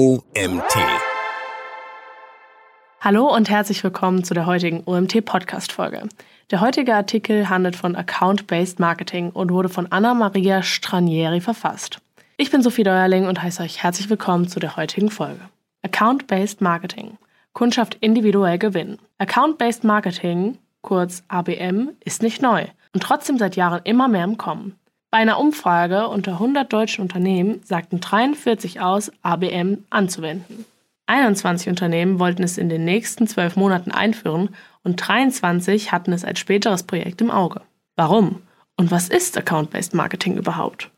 OMT. Hallo und herzlich willkommen zu der heutigen OMT-Podcast-Folge. Der heutige Artikel handelt von Account-Based Marketing und wurde von Anna-Maria Stranieri verfasst. Ich bin Sophie Deuerling und heiße euch herzlich willkommen zu der heutigen Folge. Account-Based Marketing. Kundschaft individuell gewinnen. Account-Based Marketing, kurz ABM, ist nicht neu und trotzdem seit Jahren immer mehr im Kommen. Bei einer Umfrage unter 100 deutschen Unternehmen sagten 43 aus, ABM anzuwenden. 21 Unternehmen wollten es in den nächsten zwölf Monaten einführen und 23 hatten es als späteres Projekt im Auge. Warum? Und was ist Account-Based Marketing überhaupt?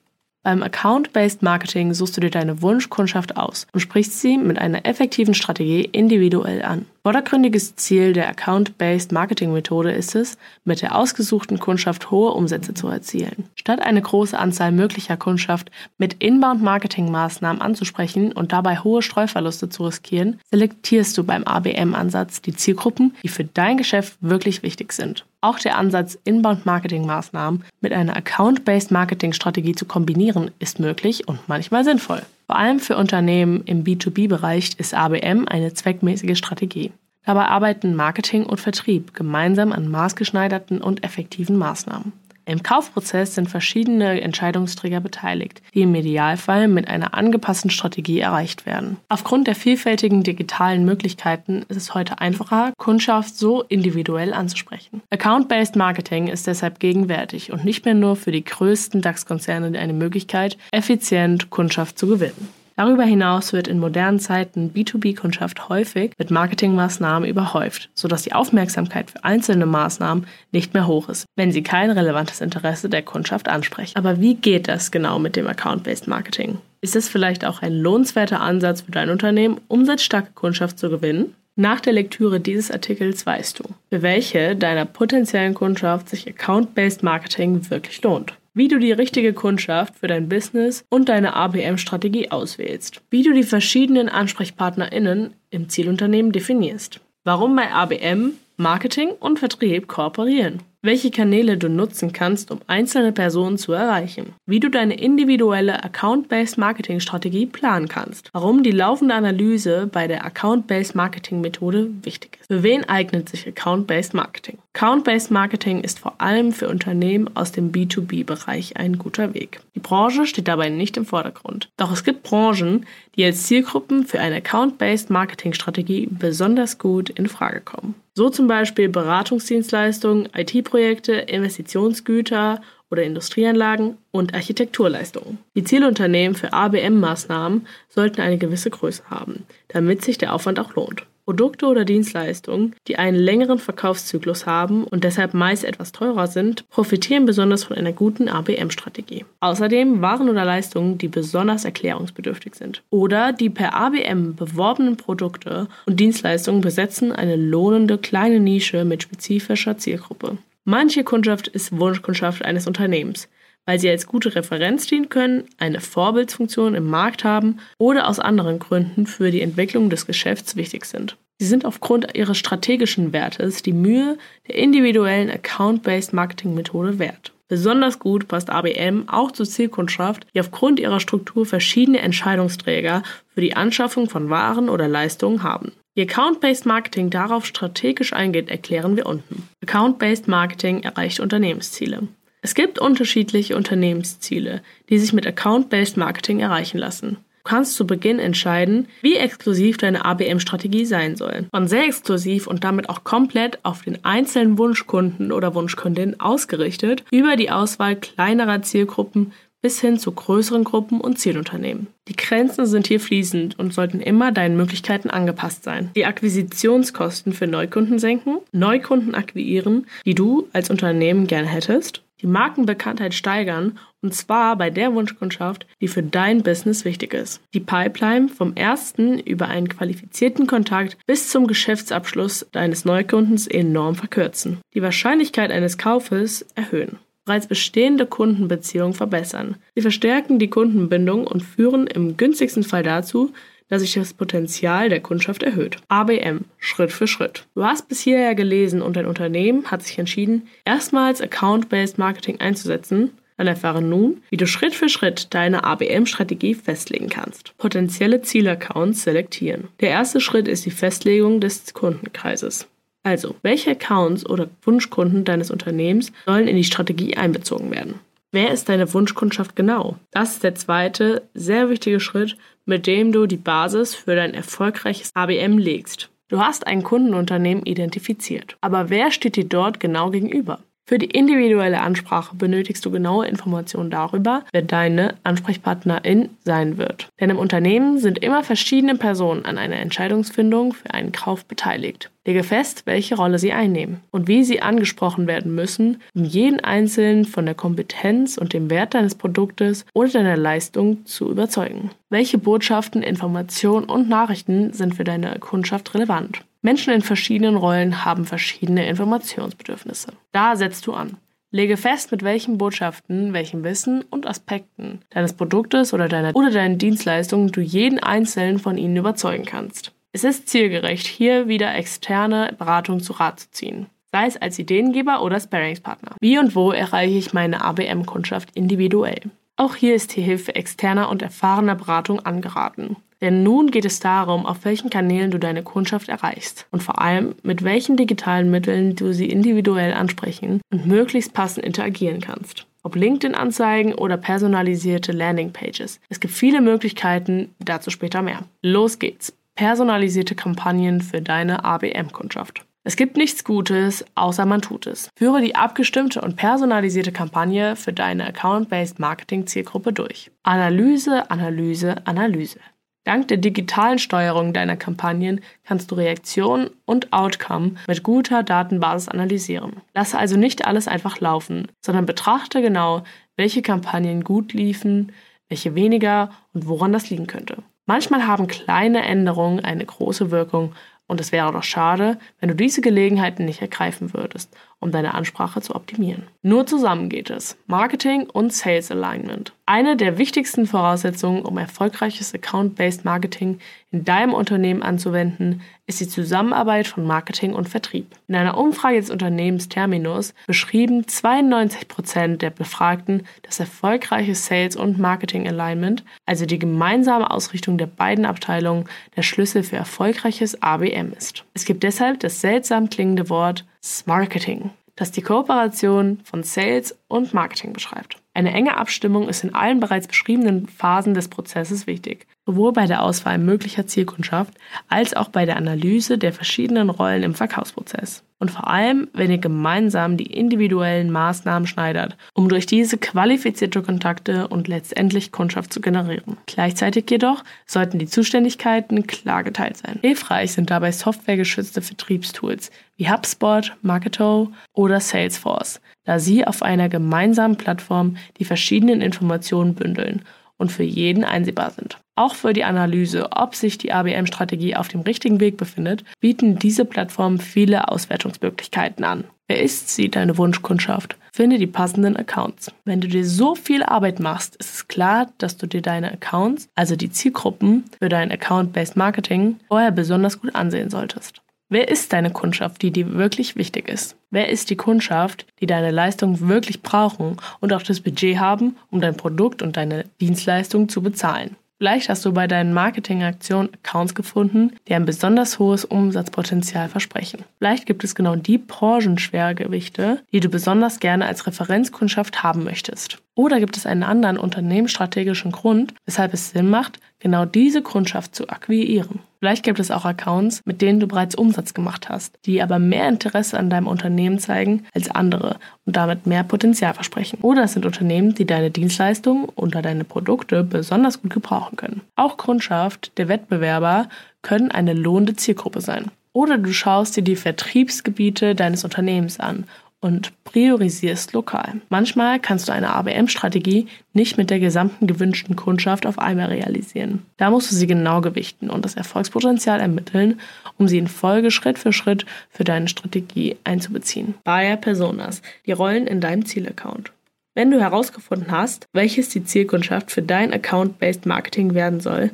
Beim Account-Based Marketing suchst du dir deine Wunschkundschaft aus und sprichst sie mit einer effektiven Strategie individuell an. Vordergründiges Ziel der Account-Based Marketing Methode ist es, mit der ausgesuchten Kundschaft hohe Umsätze zu erzielen. Statt eine große Anzahl möglicher Kundschaft mit Inbound-Marketing-Maßnahmen anzusprechen und dabei hohe Streuverluste zu riskieren, selektierst du beim ABM-Ansatz die Zielgruppen, die für dein Geschäft wirklich wichtig sind. Auch der Ansatz, Inbound-Marketing-Maßnahmen mit einer Account-Based Marketing-Strategie zu kombinieren, ist möglich und manchmal sinnvoll. Vor allem für Unternehmen im B2B-Bereich ist ABM eine zweckmäßige Strategie. Dabei arbeiten Marketing und Vertrieb gemeinsam an maßgeschneiderten und effektiven Maßnahmen. Im Kaufprozess sind verschiedene Entscheidungsträger beteiligt, die im Idealfall mit einer angepassten Strategie erreicht werden. Aufgrund der vielfältigen digitalen Möglichkeiten ist es heute einfacher, Kundschaft so individuell anzusprechen. Account-Based Marketing ist deshalb gegenwärtig und nicht mehr nur für die größten DAX-Konzerne eine Möglichkeit, effizient Kundschaft zu gewinnen. Darüber hinaus wird in modernen Zeiten B2B-Kundschaft häufig mit Marketingmaßnahmen überhäuft, sodass die Aufmerksamkeit für einzelne Maßnahmen nicht mehr hoch ist, wenn sie kein relevantes Interesse der Kundschaft ansprechen. Aber wie geht das genau mit dem Account-Based Marketing? Ist es vielleicht auch ein lohnenswerter Ansatz für dein Unternehmen, umsatzstarke Kundschaft zu gewinnen? Nach der Lektüre dieses Artikels weißt du, für welche deiner potenziellen Kundschaft sich Account-Based Marketing wirklich lohnt wie du die richtige Kundschaft für dein Business und deine ABM-Strategie auswählst, wie du die verschiedenen AnsprechpartnerInnen im Zielunternehmen definierst, warum bei ABM Marketing und Vertrieb kooperieren, welche Kanäle du nutzen kannst, um einzelne Personen zu erreichen, wie du deine individuelle Account-Based Marketing-Strategie planen kannst, warum die laufende Analyse bei der Account-Based Marketing-Methode wichtig ist. Für wen eignet sich Account-Based Marketing? Account-Based Marketing ist vor allem für Unternehmen aus dem B2B-Bereich ein guter Weg. Die Branche steht dabei nicht im Vordergrund. Doch es gibt Branchen, die als Zielgruppen für eine Account-Based Marketing-Strategie besonders gut in Frage kommen. So zum Beispiel Beratungsdienstleistungen, IT-Projekte, Investitionsgüter oder Industrieanlagen und Architekturleistungen. Die Zielunternehmen für ABM-Maßnahmen sollten eine gewisse Größe haben, damit sich der Aufwand auch lohnt. Produkte oder Dienstleistungen, die einen längeren Verkaufszyklus haben und deshalb meist etwas teurer sind, profitieren besonders von einer guten ABM-Strategie. Außerdem Waren oder Leistungen, die besonders erklärungsbedürftig sind. Oder die per ABM beworbenen Produkte und Dienstleistungen besetzen eine lohnende kleine Nische mit spezifischer Zielgruppe. Manche Kundschaft ist Wunschkundschaft eines Unternehmens weil sie als gute Referenz dienen können, eine Vorbildsfunktion im Markt haben oder aus anderen Gründen für die Entwicklung des Geschäfts wichtig sind. Sie sind aufgrund ihres strategischen Wertes die Mühe der individuellen Account-Based Marketing-Methode wert. Besonders gut passt ABM auch zur Zielkundschaft, die aufgrund ihrer Struktur verschiedene Entscheidungsträger für die Anschaffung von Waren oder Leistungen haben. Wie Account-Based Marketing darauf strategisch eingeht, erklären wir unten. Account-Based Marketing erreicht Unternehmensziele. Es gibt unterschiedliche Unternehmensziele, die sich mit Account-Based Marketing erreichen lassen. Du kannst zu Beginn entscheiden, wie exklusiv deine ABM-Strategie sein soll. Von sehr exklusiv und damit auch komplett auf den einzelnen Wunschkunden oder Wunschkundin ausgerichtet, über die Auswahl kleinerer Zielgruppen bis hin zu größeren Gruppen und Zielunternehmen. Die Grenzen sind hier fließend und sollten immer deinen Möglichkeiten angepasst sein. Die Akquisitionskosten für Neukunden senken, Neukunden akquirieren, die du als Unternehmen gerne hättest die Markenbekanntheit steigern und zwar bei der Wunschkundschaft, die für dein Business wichtig ist. Die Pipeline vom ersten über einen qualifizierten Kontakt bis zum Geschäftsabschluss deines Neukundens enorm verkürzen. Die Wahrscheinlichkeit eines Kaufes erhöhen. Bereits bestehende Kundenbeziehungen verbessern. Sie verstärken die Kundenbindung und führen im günstigsten Fall dazu, dass sich das Potenzial der Kundschaft erhöht. ABM, Schritt für Schritt. Du hast bis hierher gelesen und dein Unternehmen hat sich entschieden, erstmals Account-Based Marketing einzusetzen, Dann erfahre nun, wie du Schritt für Schritt deine ABM-Strategie festlegen kannst. Potenzielle Zielaccounts selektieren. Der erste Schritt ist die Festlegung des Kundenkreises. Also, welche Accounts oder Wunschkunden deines Unternehmens sollen in die Strategie einbezogen werden? Wer ist deine Wunschkundschaft genau? Das ist der zweite sehr wichtige Schritt, mit dem du die Basis für dein erfolgreiches ABM legst. Du hast ein Kundenunternehmen identifiziert. Aber wer steht dir dort genau gegenüber? Für die individuelle Ansprache benötigst du genaue Informationen darüber, wer deine Ansprechpartnerin sein wird. Denn im Unternehmen sind immer verschiedene Personen an einer Entscheidungsfindung für einen Kauf beteiligt. Lege fest, welche Rolle sie einnehmen und wie sie angesprochen werden müssen, um jeden Einzelnen von der Kompetenz und dem Wert deines Produktes oder deiner Leistung zu überzeugen. Welche Botschaften, Informationen und Nachrichten sind für deine Kundschaft relevant? Menschen in verschiedenen Rollen haben verschiedene Informationsbedürfnisse. Da setzt du an. Lege fest, mit welchen Botschaften, welchem Wissen und Aspekten deines Produktes oder deiner oder deiner Dienstleistung du jeden einzelnen von ihnen überzeugen kannst. Es ist zielgerecht, hier wieder externe Beratung zu Rat zu ziehen, sei es als Ideengeber oder Sparringspartner. Wie und wo erreiche ich meine ABM-Kundschaft individuell? Auch hier ist die Hilfe externer und erfahrener Beratung angeraten. Denn nun geht es darum, auf welchen Kanälen du deine Kundschaft erreichst und vor allem, mit welchen digitalen Mitteln du sie individuell ansprechen und möglichst passend interagieren kannst. Ob LinkedIn-Anzeigen oder personalisierte Landingpages. Es gibt viele Möglichkeiten, dazu später mehr. Los geht's! Personalisierte Kampagnen für deine ABM-Kundschaft. Es gibt nichts Gutes, außer man tut es. Führe die abgestimmte und personalisierte Kampagne für deine Account-Based Marketing-Zielgruppe durch. Analyse, Analyse, Analyse. Dank der digitalen Steuerung deiner Kampagnen kannst du Reaktion und Outcome mit guter Datenbasis analysieren. Lasse also nicht alles einfach laufen, sondern betrachte genau, welche Kampagnen gut liefen, welche weniger und woran das liegen könnte. Manchmal haben kleine Änderungen eine große Wirkung und es wäre doch schade, wenn du diese Gelegenheiten nicht ergreifen würdest, um deine Ansprache zu optimieren. Nur zusammen geht es. Marketing und Sales Alignment. Eine der wichtigsten Voraussetzungen, um erfolgreiches Account-Based Marketing in deinem Unternehmen anzuwenden, ist die Zusammenarbeit von Marketing und Vertrieb. In einer Umfrage des Unternehmens Terminus beschrieben 92 Prozent der Befragten, dass erfolgreiches Sales und Marketing Alignment, also die gemeinsame Ausrichtung der beiden Abteilungen, der Schlüssel für erfolgreiches ABM ist. Es gibt deshalb das seltsam klingende Wort Smarketing, das die Kooperation von Sales und Marketing beschreibt. Eine enge Abstimmung ist in allen bereits beschriebenen Phasen des Prozesses wichtig, sowohl bei der Auswahl möglicher Zielkundschaft als auch bei der Analyse der verschiedenen Rollen im Verkaufsprozess. Und vor allem, wenn ihr gemeinsam die individuellen Maßnahmen schneidert, um durch diese qualifizierte Kontakte und letztendlich Kundschaft zu generieren. Gleichzeitig jedoch sollten die Zuständigkeiten klar geteilt sein. Hilfreich sind dabei softwaregeschützte Vertriebstools wie HubSpot, Marketo oder Salesforce, da sie auf einer gemeinsamen Plattform die verschiedenen Informationen bündeln und für jeden einsehbar sind. Auch für die Analyse, ob sich die ABM-Strategie auf dem richtigen Weg befindet, bieten diese Plattformen viele Auswertungsmöglichkeiten an. Wer ist sie, deine Wunschkundschaft? Finde die passenden Accounts. Wenn du dir so viel Arbeit machst, ist es klar, dass du dir deine Accounts, also die Zielgruppen für dein Account-Based Marketing, vorher besonders gut ansehen solltest. Wer ist deine Kundschaft, die dir wirklich wichtig ist? Wer ist die Kundschaft, die deine Leistung wirklich brauchen und auch das Budget haben, um dein Produkt und deine Dienstleistung zu bezahlen? Vielleicht hast du bei deinen Marketingaktionen Accounts gefunden, die ein besonders hohes Umsatzpotenzial versprechen. Vielleicht gibt es genau die Branchenschwergewichte, die du besonders gerne als Referenzkundschaft haben möchtest. Oder gibt es einen anderen unternehmensstrategischen Grund, weshalb es Sinn macht, genau diese Kundschaft zu akquirieren? Vielleicht gibt es auch Accounts, mit denen du bereits Umsatz gemacht hast, die aber mehr Interesse an deinem Unternehmen zeigen als andere und damit mehr Potenzial versprechen. Oder es sind Unternehmen, die deine Dienstleistungen oder deine Produkte besonders gut gebrauchen können. Auch Kundschaft der Wettbewerber können eine lohnende Zielgruppe sein. Oder du schaust dir die Vertriebsgebiete deines Unternehmens an und priorisierst lokal. Manchmal kannst du eine ABM-Strategie nicht mit der gesamten gewünschten Kundschaft auf einmal realisieren. Da musst du sie genau gewichten und das Erfolgspotenzial ermitteln, um sie in Folge Schritt für Schritt für deine Strategie einzubeziehen. Buyer Personas, die Rollen in deinem Zielaccount. Wenn du herausgefunden hast, welches die Zielkundschaft für dein Account-Based Marketing werden soll,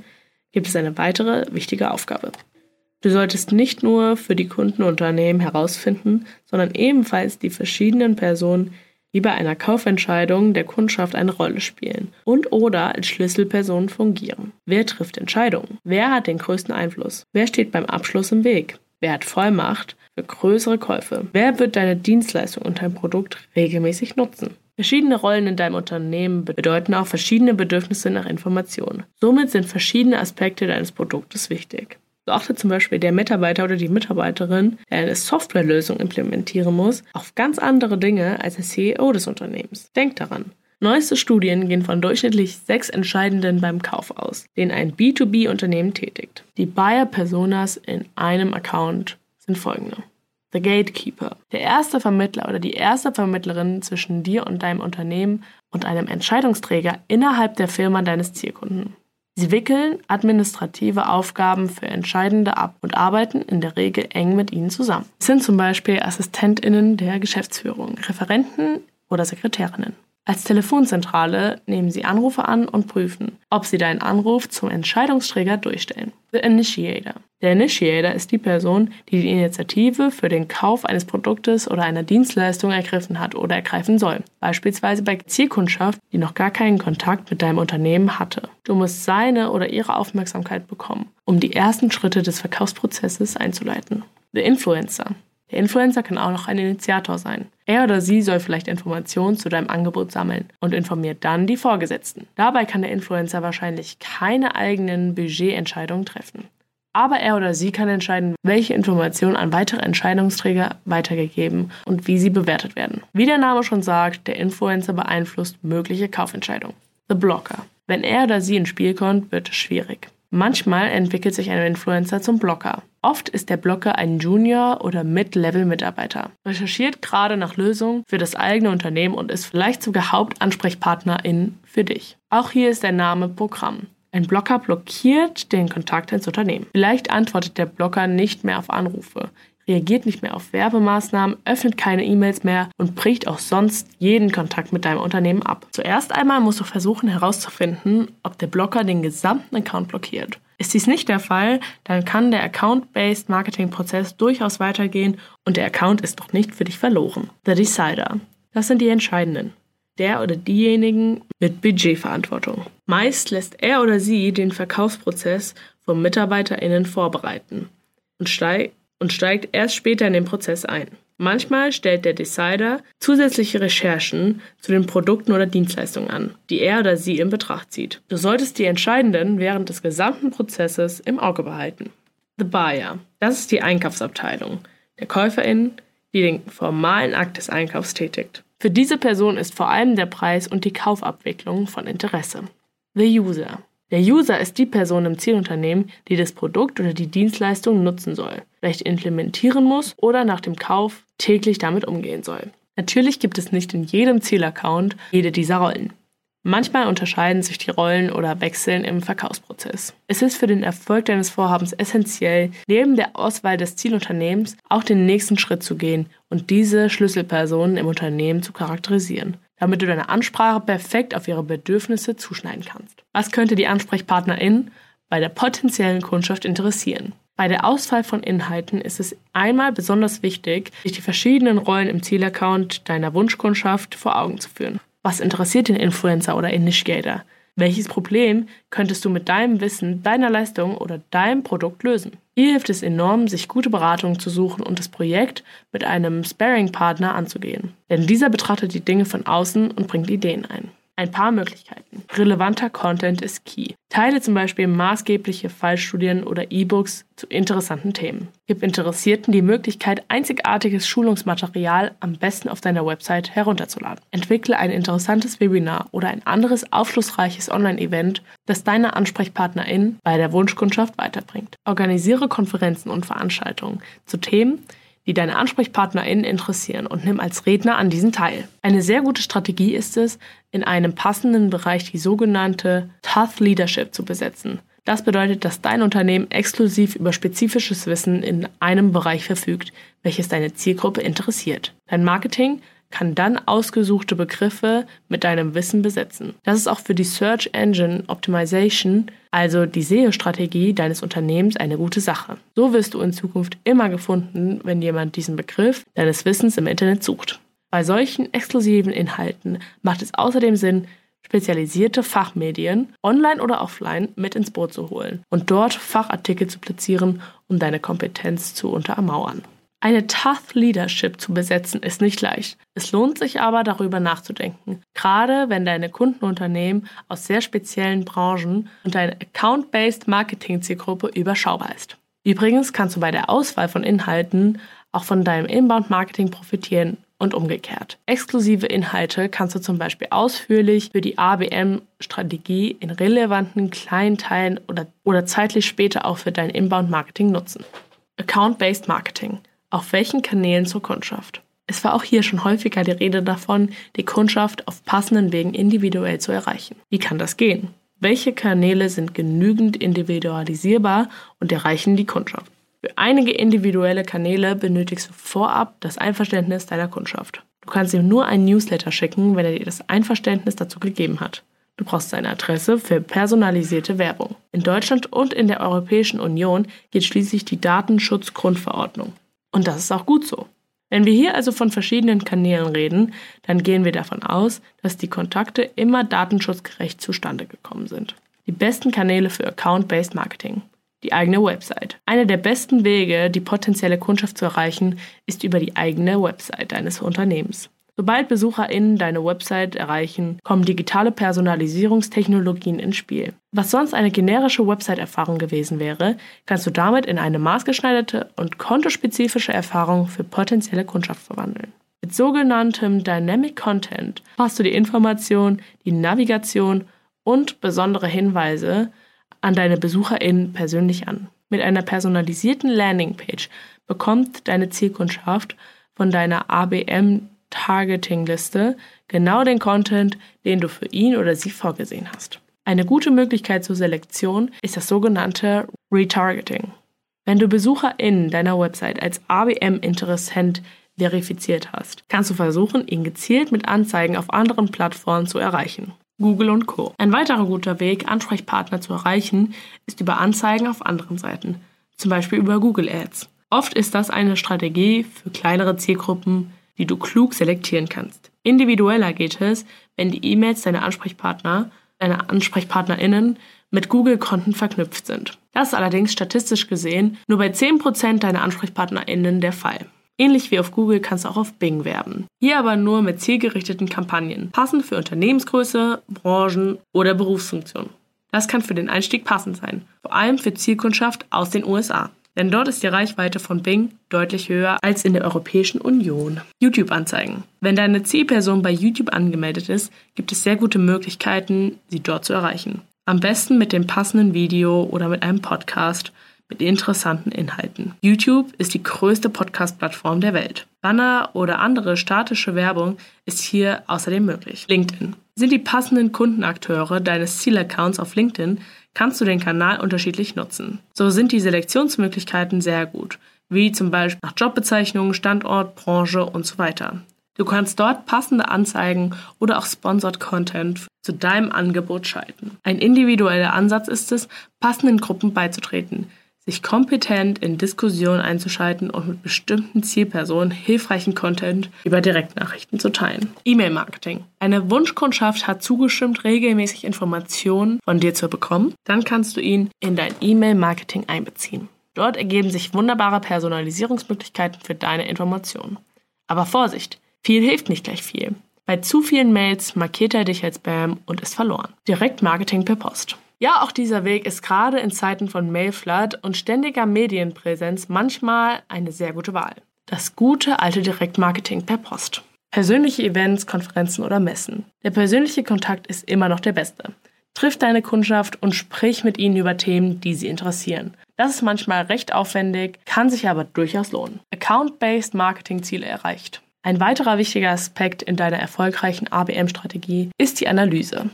gibt es eine weitere wichtige Aufgabe. Du solltest nicht nur für die Kundenunternehmen herausfinden, sondern ebenfalls die verschiedenen Personen, die bei einer Kaufentscheidung der Kundschaft eine Rolle spielen und oder als Schlüsselpersonen fungieren. Wer trifft Entscheidungen? Wer hat den größten Einfluss? Wer steht beim Abschluss im Weg? Wer hat Vollmacht für größere Käufe? Wer wird deine Dienstleistung und dein Produkt regelmäßig nutzen? Verschiedene Rollen in deinem Unternehmen bedeuten auch verschiedene Bedürfnisse nach Informationen. Somit sind verschiedene Aspekte deines Produktes wichtig. Achtet zum Beispiel der Mitarbeiter oder die Mitarbeiterin, der eine Softwarelösung implementieren muss, auf ganz andere Dinge als der CEO des Unternehmens. Denkt daran. Neueste Studien gehen von durchschnittlich sechs Entscheidenden beim Kauf aus, den ein B2B-Unternehmen tätigt. Die Buyer-Personas in einem Account sind folgende. The Gatekeeper. Der erste Vermittler oder die erste Vermittlerin zwischen dir und deinem Unternehmen und einem Entscheidungsträger innerhalb der Firma deines Zielkunden. Sie wickeln administrative Aufgaben für Entscheidende ab und arbeiten in der Regel eng mit ihnen zusammen. Es sind zum Beispiel AssistentInnen der Geschäftsführung, Referenten oder Sekretärinnen. Als Telefonzentrale nehmen Sie Anrufe an und prüfen, ob Sie deinen Anruf zum Entscheidungsträger durchstellen. The Initiator. Der Initiator ist die Person, die die Initiative für den Kauf eines Produktes oder einer Dienstleistung ergriffen hat oder ergreifen soll. Beispielsweise bei Zielkundschaft, die noch gar keinen Kontakt mit deinem Unternehmen hatte. Du musst seine oder ihre Aufmerksamkeit bekommen, um die ersten Schritte des Verkaufsprozesses einzuleiten. The Influencer. Der Influencer kann auch noch ein Initiator sein. Er oder sie soll vielleicht Informationen zu deinem Angebot sammeln und informiert dann die Vorgesetzten. Dabei kann der Influencer wahrscheinlich keine eigenen Budgetentscheidungen treffen. Aber er oder sie kann entscheiden, welche Informationen an weitere Entscheidungsträger weitergegeben und wie sie bewertet werden. Wie der Name schon sagt, der Influencer beeinflusst mögliche Kaufentscheidungen. The Blocker. Wenn er oder sie ins Spiel kommt, wird es schwierig. Manchmal entwickelt sich ein Influencer zum Blocker. Oft ist der Blocker ein Junior- oder Mid-Level-Mitarbeiter, recherchiert gerade nach Lösungen für das eigene Unternehmen und ist vielleicht sogar Hauptansprechpartnerin für dich. Auch hier ist der Name Programm. Ein Blocker blockiert den Kontakt ins Unternehmen. Vielleicht antwortet der Blocker nicht mehr auf Anrufe, reagiert nicht mehr auf Werbemaßnahmen, öffnet keine E-Mails mehr und bricht auch sonst jeden Kontakt mit deinem Unternehmen ab. Zuerst einmal musst du versuchen herauszufinden, ob der Blocker den gesamten Account blockiert. Ist dies nicht der Fall, dann kann der Account-Based Marketing-Prozess durchaus weitergehen und der Account ist noch nicht für dich verloren. The Decider. Das sind die Entscheidenden. Der oder diejenigen mit Budgetverantwortung. Meist lässt er oder sie den Verkaufsprozess von MitarbeiterInnen vorbereiten und steigt und steigt erst später in den Prozess ein. Manchmal stellt der Decider zusätzliche Recherchen zu den Produkten oder Dienstleistungen an, die er oder sie in Betracht zieht. Du solltest die Entscheidenden während des gesamten Prozesses im Auge behalten. The Buyer. Das ist die Einkaufsabteilung der Käuferin, die den formalen Akt des Einkaufs tätigt. Für diese Person ist vor allem der Preis und die Kaufabwicklung von Interesse. The User. Der User ist die Person im Zielunternehmen, die das Produkt oder die Dienstleistung nutzen soll, vielleicht implementieren muss oder nach dem Kauf täglich damit umgehen soll. Natürlich gibt es nicht in jedem Zielaccount jede dieser Rollen. Manchmal unterscheiden sich die Rollen oder wechseln im Verkaufsprozess. Es ist für den Erfolg deines Vorhabens essentiell, neben der Auswahl des Zielunternehmens auch den nächsten Schritt zu gehen und diese Schlüsselpersonen im Unternehmen zu charakterisieren damit du deine Ansprache perfekt auf ihre Bedürfnisse zuschneiden kannst. Was könnte die Ansprechpartnerin bei der potenziellen Kundschaft interessieren? Bei der Auswahl von Inhalten ist es einmal besonders wichtig, sich die verschiedenen Rollen im Zielaccount deiner Wunschkundschaft vor Augen zu führen. Was interessiert den Influencer oder Initiator? Welches Problem könntest du mit deinem Wissen, deiner Leistung oder deinem Produkt lösen? Hier hilft es enorm, sich gute Beratung zu suchen und das Projekt mit einem Sparing-Partner anzugehen. Denn dieser betrachtet die Dinge von außen und bringt Ideen ein. Ein paar Möglichkeiten. Relevanter Content ist key. Teile zum Beispiel maßgebliche Fallstudien oder E-Books zu interessanten Themen. Gib Interessierten die Möglichkeit, einzigartiges Schulungsmaterial am besten auf deiner Website herunterzuladen. Entwickle ein interessantes Webinar oder ein anderes aufschlussreiches Online-Event, das deine AnsprechpartnerInnen bei der Wunschkundschaft weiterbringt. Organisiere Konferenzen und Veranstaltungen zu Themen, die deine AnsprechpartnerInnen interessieren und nimm als Redner an diesen teil. Eine sehr gute Strategie ist es, in einem passenden Bereich die sogenannte Tough Leadership zu besetzen. Das bedeutet, dass dein Unternehmen exklusiv über spezifisches Wissen in einem Bereich verfügt, welches deine Zielgruppe interessiert. Dein Marketing kann dann ausgesuchte Begriffe mit deinem Wissen besetzen. Das ist auch für die Search Engine Optimization, also die SEO-Strategie deines Unternehmens, eine gute Sache. So wirst du in Zukunft immer gefunden, wenn jemand diesen Begriff deines Wissens im Internet sucht. Bei solchen exklusiven Inhalten macht es außerdem Sinn, spezialisierte Fachmedien, online oder offline, mit ins Boot zu holen und dort Fachartikel zu platzieren, um deine Kompetenz zu untermauern. Eine Tough Leadership zu besetzen ist nicht leicht. Es lohnt sich aber, darüber nachzudenken. Gerade wenn deine Kundenunternehmen aus sehr speziellen Branchen und deine Account-Based Marketing-Zielgruppe überschaubar ist. Übrigens kannst du bei der Auswahl von Inhalten auch von deinem Inbound-Marketing profitieren und umgekehrt. Exklusive Inhalte kannst du zum Beispiel ausführlich für die ABM-Strategie in relevanten kleinen Teilen oder, oder zeitlich später auch für dein Inbound-Marketing nutzen. Account-Based Marketing. Auf welchen Kanälen zur Kundschaft? Es war auch hier schon häufiger die Rede davon, die Kundschaft auf passenden Wegen individuell zu erreichen. Wie kann das gehen? Welche Kanäle sind genügend individualisierbar und erreichen die Kundschaft? Für einige individuelle Kanäle benötigst du vorab das Einverständnis deiner Kundschaft. Du kannst ihm nur einen Newsletter schicken, wenn er dir das Einverständnis dazu gegeben hat. Du brauchst seine Adresse für personalisierte Werbung. In Deutschland und in der Europäischen Union gilt schließlich die Datenschutzgrundverordnung. Und das ist auch gut so. Wenn wir hier also von verschiedenen Kanälen reden, dann gehen wir davon aus, dass die Kontakte immer datenschutzgerecht zustande gekommen sind. Die besten Kanäle für Account-Based Marketing. Die eigene Website. Einer der besten Wege, die potenzielle Kundschaft zu erreichen, ist über die eigene Website deines Unternehmens. Sobald BesucherInnen deine Website erreichen, kommen digitale Personalisierungstechnologien ins Spiel. Was sonst eine generische Website-Erfahrung gewesen wäre, kannst du damit in eine maßgeschneiderte und kontospezifische Erfahrung für potenzielle Kundschaft verwandeln. Mit sogenanntem Dynamic Content passt du die Information, die Navigation und besondere Hinweise an deine BesucherInnen persönlich an. Mit einer personalisierten Landingpage bekommt deine Zielkundschaft von deiner ABM Targeting-Liste genau den Content, den du für ihn oder sie vorgesehen hast. Eine gute Möglichkeit zur Selektion ist das sogenannte Retargeting. Wenn du BesucherInnen deiner Website als ABM-Interessent verifiziert hast, kannst du versuchen, ihn gezielt mit Anzeigen auf anderen Plattformen zu erreichen. Google und Co. Ein weiterer guter Weg, Ansprechpartner zu erreichen, ist über Anzeigen auf anderen Seiten, zum Beispiel über Google Ads. Oft ist das eine Strategie für kleinere Zielgruppen die du klug selektieren kannst. Individueller geht es, wenn die E-Mails deiner Ansprechpartner, deiner AnsprechpartnerInnen mit Google-Konten verknüpft sind. Das ist allerdings statistisch gesehen nur bei 10% deiner AnsprechpartnerInnen der Fall. Ähnlich wie auf Google kannst du auch auf Bing werben. Hier aber nur mit zielgerichteten Kampagnen, passend für Unternehmensgröße, Branchen oder Berufsfunktionen. Das kann für den Einstieg passend sein, vor allem für Zielkundschaft aus den USA denn dort ist die Reichweite von Bing deutlich höher als in der Europäischen Union. YouTube-Anzeigen. Wenn deine Zielperson bei YouTube angemeldet ist, gibt es sehr gute Möglichkeiten, sie dort zu erreichen. Am besten mit dem passenden Video oder mit einem Podcast mit interessanten Inhalten. YouTube ist die größte Podcast-Plattform der Welt. Banner oder andere statische Werbung ist hier außerdem möglich. LinkedIn. Sind die passenden Kundenakteure deines Zielaccounts auf LinkedIn, kannst du den Kanal unterschiedlich nutzen. So sind die Selektionsmöglichkeiten sehr gut, wie zum Beispiel nach Jobbezeichnungen, Standort, Branche und so weiter. Du kannst dort passende Anzeigen oder auch Sponsored Content zu deinem Angebot schalten. Ein individueller Ansatz ist es, passenden Gruppen beizutreten, sich kompetent in Diskussionen einzuschalten und mit bestimmten Zielpersonen hilfreichen Content über Direktnachrichten zu teilen. E-Mail-Marketing. Eine Wunschkundschaft hat zugestimmt, regelmäßig Informationen von dir zu bekommen. Dann kannst du ihn in dein E-Mail-Marketing einbeziehen. Dort ergeben sich wunderbare Personalisierungsmöglichkeiten für deine Informationen. Aber Vorsicht, viel hilft nicht gleich viel. Bei zu vielen Mails markiert er dich als Spam und ist verloren. Direktmarketing per Post. Ja, auch dieser Weg ist gerade in Zeiten von Mailflood und ständiger Medienpräsenz manchmal eine sehr gute Wahl. Das gute alte Direktmarketing per Post. Persönliche Events, Konferenzen oder Messen. Der persönliche Kontakt ist immer noch der beste. Triff deine Kundschaft und sprich mit ihnen über Themen, die sie interessieren. Das ist manchmal recht aufwendig, kann sich aber durchaus lohnen. Account-based Marketing-Ziele erreicht. Ein weiterer wichtiger Aspekt in deiner erfolgreichen ABM-Strategie ist die Analyse.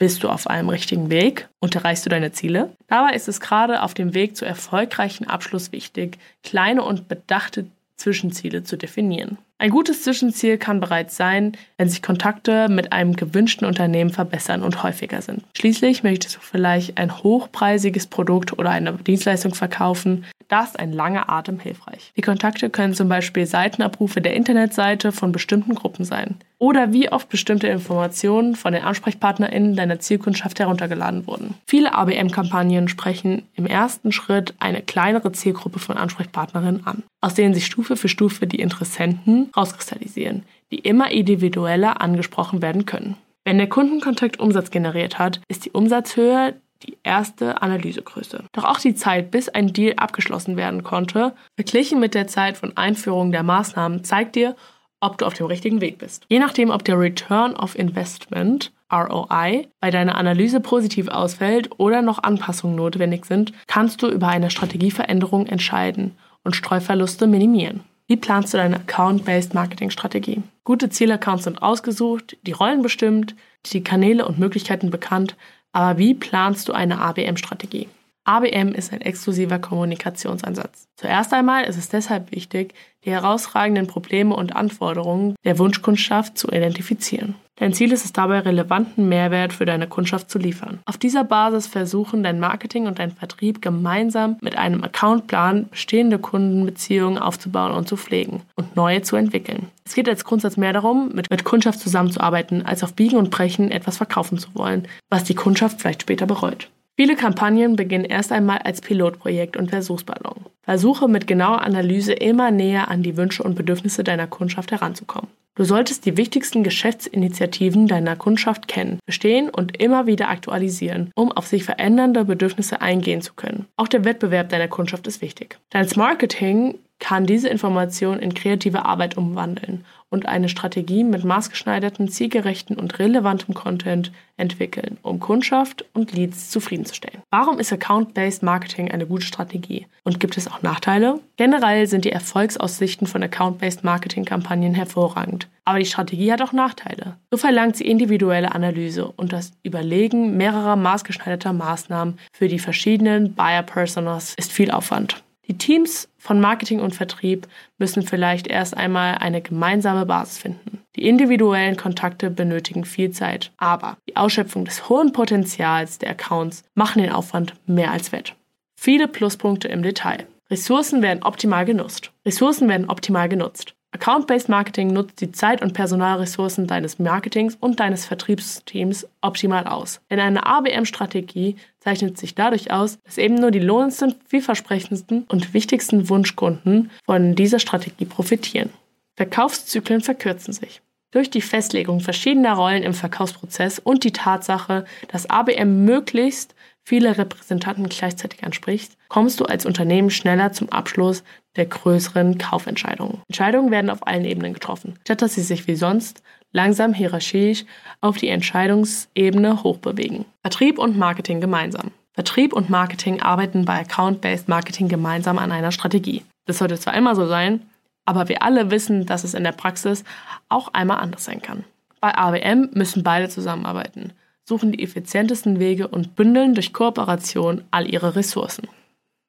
Bist du auf einem richtigen Weg und erreichst du deine Ziele? Dabei ist es gerade auf dem Weg zu erfolgreichen Abschluss wichtig, kleine und bedachte Zwischenziele zu definieren. Ein gutes Zwischenziel kann bereits sein, wenn sich Kontakte mit einem gewünschten Unternehmen verbessern und häufiger sind. Schließlich möchtest du vielleicht ein hochpreisiges Produkt oder eine Dienstleistung verkaufen, da ist ein langer Atem hilfreich. Die Kontakte können zum Beispiel Seitenabrufe der Internetseite von bestimmten Gruppen sein. Oder wie oft bestimmte Informationen von den AnsprechpartnerInnen deiner Zielkundschaft heruntergeladen wurden. Viele ABM-Kampagnen sprechen im ersten Schritt eine kleinere Zielgruppe von Ansprechpartnerinnen an, aus denen sich Stufe für Stufe die Interessenten rauskristallisieren, die immer individueller angesprochen werden können. Wenn der Kundenkontakt Umsatz generiert hat, ist die Umsatzhöhe die erste Analysegröße. Doch auch die Zeit, bis ein Deal abgeschlossen werden konnte, verglichen mit der Zeit von Einführung der Maßnahmen, zeigt dir, ob du auf dem richtigen Weg bist. Je nachdem, ob der Return of Investment ROI bei deiner Analyse positiv ausfällt oder noch Anpassungen notwendig sind, kannst du über eine Strategieveränderung entscheiden und Streuverluste minimieren. Wie planst du deine Account-Based Marketing-Strategie? Gute Zielaccounts sind ausgesucht, die Rollen bestimmt, die Kanäle und Möglichkeiten bekannt, aber wie planst du eine ABM-Strategie? ABM ist ein exklusiver Kommunikationsansatz. Zuerst einmal ist es deshalb wichtig, die herausragenden Probleme und Anforderungen der Wunschkundschaft zu identifizieren. Dein Ziel ist es dabei, relevanten Mehrwert für deine Kundschaft zu liefern. Auf dieser Basis versuchen dein Marketing und dein Vertrieb gemeinsam mit einem Accountplan bestehende Kundenbeziehungen aufzubauen und zu pflegen und neue zu entwickeln. Es geht als Grundsatz mehr darum, mit, mit Kundschaft zusammenzuarbeiten, als auf Biegen und Brechen etwas verkaufen zu wollen, was die Kundschaft vielleicht später bereut. Viele Kampagnen beginnen erst einmal als Pilotprojekt und Versuchsballon. Versuche mit genauer Analyse immer näher an die Wünsche und Bedürfnisse deiner Kundschaft heranzukommen. Du solltest die wichtigsten Geschäftsinitiativen deiner Kundschaft kennen, verstehen und immer wieder aktualisieren, um auf sich verändernde Bedürfnisse eingehen zu können. Auch der Wettbewerb deiner Kundschaft ist wichtig. Dein Marketing kann diese Information in kreative Arbeit umwandeln und eine Strategie mit maßgeschneiderten, zielgerechten und relevantem Content entwickeln, um Kundschaft und Leads zufriedenzustellen. Warum ist Account-Based Marketing eine gute Strategie? Und gibt es auch Nachteile? Generell sind die Erfolgsaussichten von Account-Based Marketing-Kampagnen hervorragend. Aber die Strategie hat auch Nachteile. So verlangt sie individuelle Analyse und das Überlegen mehrerer maßgeschneiderter Maßnahmen für die verschiedenen Buyer-Personas ist viel Aufwand. Die Teams von Marketing und Vertrieb müssen vielleicht erst einmal eine gemeinsame Basis finden. Die individuellen Kontakte benötigen viel Zeit, aber die Ausschöpfung des hohen Potenzials der Accounts machen den Aufwand mehr als wett. Viele Pluspunkte im Detail. Ressourcen werden optimal genutzt. Ressourcen werden optimal genutzt. Account-Based Marketing nutzt die Zeit- und Personalressourcen deines Marketings und deines Vertriebsteams optimal aus. Denn eine ABM-Strategie zeichnet sich dadurch aus, dass eben nur die lohnendsten, vielversprechendsten und wichtigsten Wunschkunden von dieser Strategie profitieren. Verkaufszyklen verkürzen sich. Durch die Festlegung verschiedener Rollen im Verkaufsprozess und die Tatsache, dass ABM möglichst viele Repräsentanten gleichzeitig anspricht, kommst du als Unternehmen schneller zum Abschluss der größeren Kaufentscheidungen. Entscheidungen werden auf allen Ebenen getroffen, statt dass sie sich wie sonst langsam hierarchisch auf die Entscheidungsebene hochbewegen. Vertrieb und Marketing gemeinsam. Vertrieb und Marketing arbeiten bei Account-Based Marketing gemeinsam an einer Strategie. Das sollte zwar immer so sein, aber wir alle wissen, dass es in der Praxis auch einmal anders sein kann. Bei ABM müssen beide zusammenarbeiten, suchen die effizientesten Wege und bündeln durch Kooperation all ihre Ressourcen.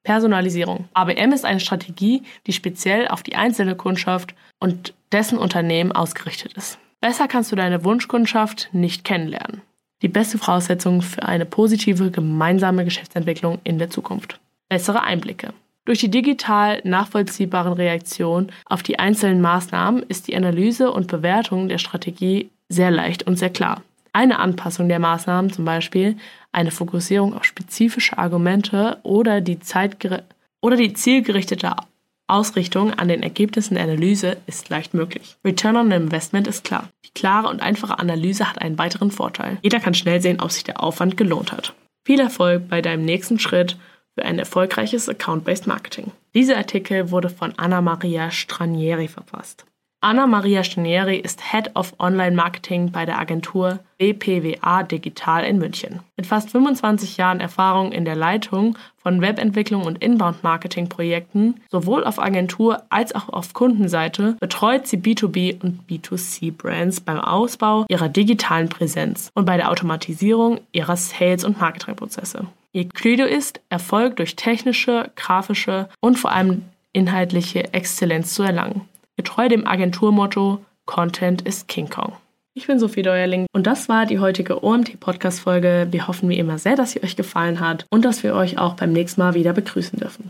Personalisierung. ABM ist eine Strategie, die speziell auf die einzelne Kundschaft und dessen Unternehmen ausgerichtet ist. Besser kannst du deine Wunschkundschaft nicht kennenlernen. Die beste Voraussetzung für eine positive gemeinsame Geschäftsentwicklung in der Zukunft. Bessere Einblicke. Durch die digital nachvollziehbaren Reaktionen auf die einzelnen Maßnahmen ist die Analyse und Bewertung der Strategie sehr leicht und sehr klar. Eine Anpassung der Maßnahmen, zum Beispiel eine Fokussierung auf spezifische Argumente oder die, oder die zielgerichtete Ausrichtung an den Ergebnissen der Analyse ist leicht möglich. Return on Investment ist klar. Die klare und einfache Analyse hat einen weiteren Vorteil. Jeder kann schnell sehen, ob sich der Aufwand gelohnt hat. Viel Erfolg bei deinem nächsten Schritt für ein erfolgreiches Account-Based Marketing. Dieser Artikel wurde von Anna Maria Stranieri verfasst. Anna Maria Stanieri ist Head of Online Marketing bei der Agentur BPWA Digital in München. Mit fast 25 Jahren Erfahrung in der Leitung von Webentwicklung und Inbound-Marketing-Projekten, sowohl auf Agentur- als auch auf Kundenseite, betreut sie B2B und B2C-Brands beim Ausbau ihrer digitalen Präsenz und bei der Automatisierung ihrer Sales- und Marketingprozesse. Ihr Credo ist, Erfolg durch technische, grafische und vor allem inhaltliche Exzellenz zu erlangen getreu dem Agenturmotto Content ist King Kong. Ich bin Sophie Deuerling und das war die heutige OMT-Podcast-Folge. Wir hoffen wie immer sehr, dass sie euch gefallen hat und dass wir euch auch beim nächsten Mal wieder begrüßen dürfen.